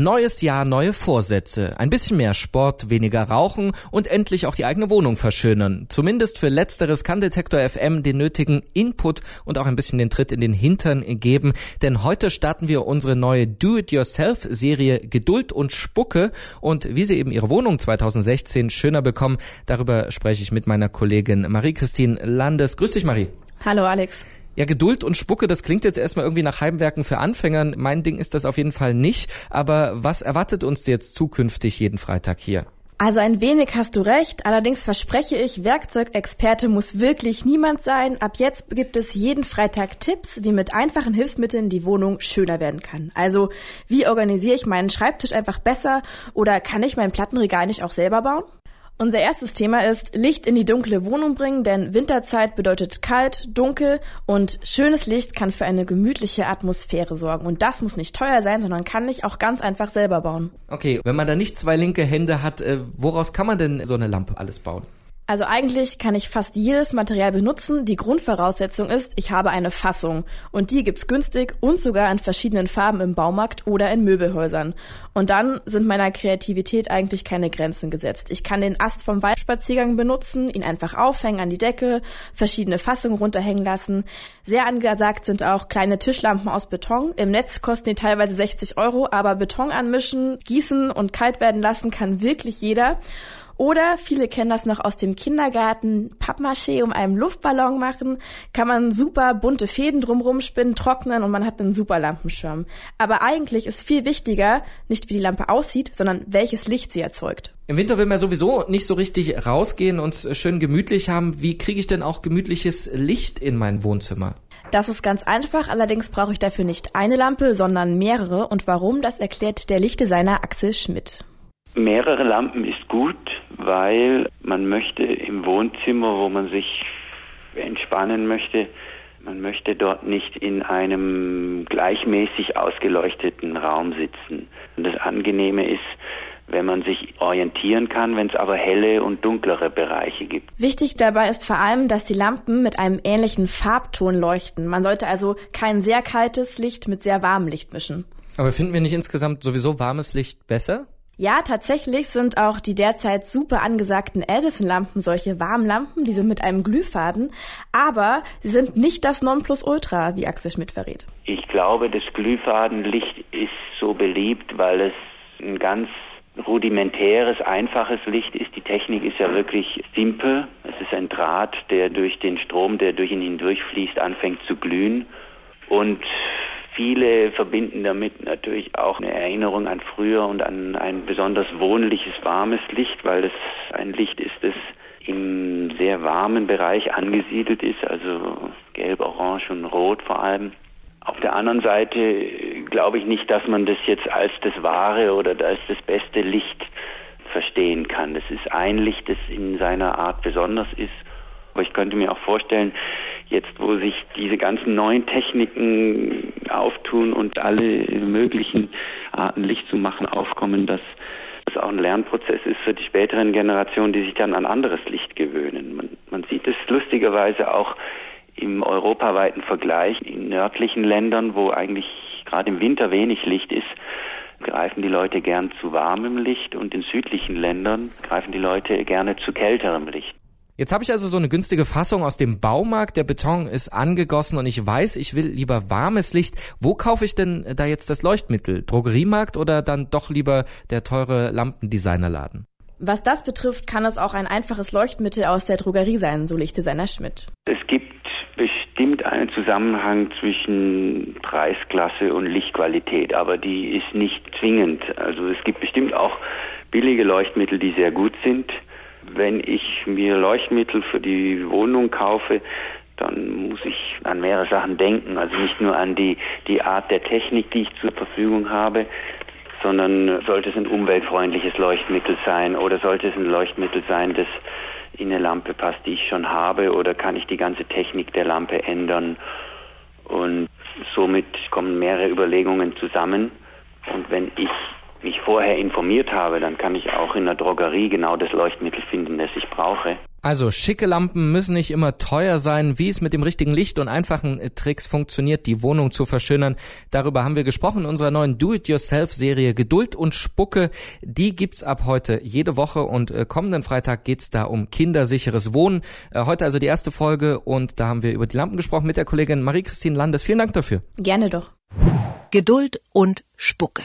Neues Jahr, neue Vorsätze. Ein bisschen mehr Sport, weniger Rauchen und endlich auch die eigene Wohnung verschönern. Zumindest für Letzteres kann Detektor FM den nötigen Input und auch ein bisschen den Tritt in den Hintern geben. Denn heute starten wir unsere neue Do-It-Yourself-Serie Geduld und Spucke. Und wie Sie eben Ihre Wohnung 2016 schöner bekommen, darüber spreche ich mit meiner Kollegin Marie-Christine Landes. Grüß dich, Marie. Hallo, Alex. Ja, Geduld und Spucke, das klingt jetzt erstmal irgendwie nach Heimwerken für Anfängern. Mein Ding ist das auf jeden Fall nicht. Aber was erwartet uns jetzt zukünftig jeden Freitag hier? Also ein wenig hast du recht, allerdings verspreche ich, Werkzeugexperte muss wirklich niemand sein. Ab jetzt gibt es jeden Freitag Tipps, wie mit einfachen Hilfsmitteln die Wohnung schöner werden kann. Also wie organisiere ich meinen Schreibtisch einfach besser oder kann ich mein Plattenregal nicht auch selber bauen? Unser erstes Thema ist Licht in die dunkle Wohnung bringen, denn Winterzeit bedeutet kalt, dunkel und schönes Licht kann für eine gemütliche Atmosphäre sorgen. Und das muss nicht teuer sein, sondern kann ich auch ganz einfach selber bauen. Okay, wenn man da nicht zwei linke Hände hat, äh, woraus kann man denn so eine Lampe alles bauen? Also eigentlich kann ich fast jedes Material benutzen. Die Grundvoraussetzung ist, ich habe eine Fassung. Und die gibt's günstig und sogar in verschiedenen Farben im Baumarkt oder in Möbelhäusern. Und dann sind meiner Kreativität eigentlich keine Grenzen gesetzt. Ich kann den Ast vom Waldspaziergang benutzen, ihn einfach aufhängen an die Decke, verschiedene Fassungen runterhängen lassen. Sehr angesagt sind auch kleine Tischlampen aus Beton. Im Netz kosten die teilweise 60 Euro, aber Beton anmischen, gießen und kalt werden lassen kann wirklich jeder. Oder viele kennen das noch aus dem Kindergarten, Pappmaché um einen Luftballon machen, kann man super bunte Fäden drumrum spinnen, trocknen und man hat einen super Lampenschirm. Aber eigentlich ist viel wichtiger, nicht wie die Lampe aussieht, sondern welches Licht sie erzeugt. Im Winter will man sowieso nicht so richtig rausgehen und schön gemütlich haben. Wie kriege ich denn auch gemütliches Licht in mein Wohnzimmer? Das ist ganz einfach, allerdings brauche ich dafür nicht eine Lampe, sondern mehrere. Und warum, das erklärt der Lichtdesigner Axel Schmidt. Mehrere Lampen ist gut, weil man möchte im Wohnzimmer, wo man sich entspannen möchte, man möchte dort nicht in einem gleichmäßig ausgeleuchteten Raum sitzen. Und das Angenehme ist, wenn man sich orientieren kann, wenn es aber helle und dunklere Bereiche gibt. Wichtig dabei ist vor allem, dass die Lampen mit einem ähnlichen Farbton leuchten. Man sollte also kein sehr kaltes Licht mit sehr warmem Licht mischen. Aber finden wir nicht insgesamt sowieso warmes Licht besser? Ja, tatsächlich sind auch die derzeit super angesagten Edison-Lampen solche Warmlampen, die sind mit einem Glühfaden, aber sie sind nicht das Nonplusultra, wie Axel Schmidt verrät. Ich glaube, das Glühfadenlicht ist so beliebt, weil es ein ganz rudimentäres, einfaches Licht ist. Die Technik ist ja wirklich simpel. Es ist ein Draht, der durch den Strom, der durch ihn hindurchfließt, anfängt zu glühen. Und Viele verbinden damit natürlich auch eine Erinnerung an früher und an ein besonders wohnliches, warmes Licht, weil es ein Licht ist, das im sehr warmen Bereich angesiedelt ist, also gelb, orange und rot vor allem. Auf der anderen Seite glaube ich nicht, dass man das jetzt als das wahre oder als das beste Licht verstehen kann. Das ist ein Licht, das in seiner Art besonders ist. Aber ich könnte mir auch vorstellen, jetzt wo sich diese ganzen neuen Techniken auftun und alle möglichen Arten Licht zu machen aufkommen, dass das auch ein Lernprozess ist für die späteren Generationen, die sich dann an anderes Licht gewöhnen. Man, man sieht es lustigerweise auch im europaweiten Vergleich in nördlichen Ländern, wo eigentlich gerade im Winter wenig Licht ist, greifen die Leute gern zu warmem Licht und in südlichen Ländern greifen die Leute gerne zu kälterem Licht. Jetzt habe ich also so eine günstige Fassung aus dem Baumarkt. Der Beton ist angegossen und ich weiß, ich will lieber warmes Licht. Wo kaufe ich denn da jetzt das Leuchtmittel? Drogeriemarkt oder dann doch lieber der teure Lampendesignerladen? Was das betrifft, kann es auch ein einfaches Leuchtmittel aus der Drogerie sein, so Lichtdesigner Schmidt. Es gibt bestimmt einen Zusammenhang zwischen Preisklasse und Lichtqualität, aber die ist nicht zwingend. Also es gibt bestimmt auch billige Leuchtmittel, die sehr gut sind wenn ich mir Leuchtmittel für die Wohnung kaufe, dann muss ich an mehrere Sachen denken. Also nicht nur an die, die Art der Technik, die ich zur Verfügung habe, sondern sollte es ein umweltfreundliches Leuchtmittel sein oder sollte es ein Leuchtmittel sein, das in eine Lampe passt, die ich schon habe oder kann ich die ganze Technik der Lampe ändern. Und somit kommen mehrere Überlegungen zusammen. Und wenn ich mich vorher informiert habe, dann kann ich auch in der Drogerie genau das Leuchtmittel finden, das ich brauche. Also schicke Lampen müssen nicht immer teuer sein. Wie es mit dem richtigen Licht und einfachen äh, Tricks funktioniert, die Wohnung zu verschönern, darüber haben wir gesprochen in unserer neuen Do-it-yourself-Serie Geduld und Spucke. Die gibt's ab heute jede Woche und äh, kommenden Freitag geht's da um kindersicheres Wohnen. Äh, heute also die erste Folge und da haben wir über die Lampen gesprochen mit der Kollegin Marie-Christine Landes. Vielen Dank dafür. Gerne doch. Geduld und Spucke.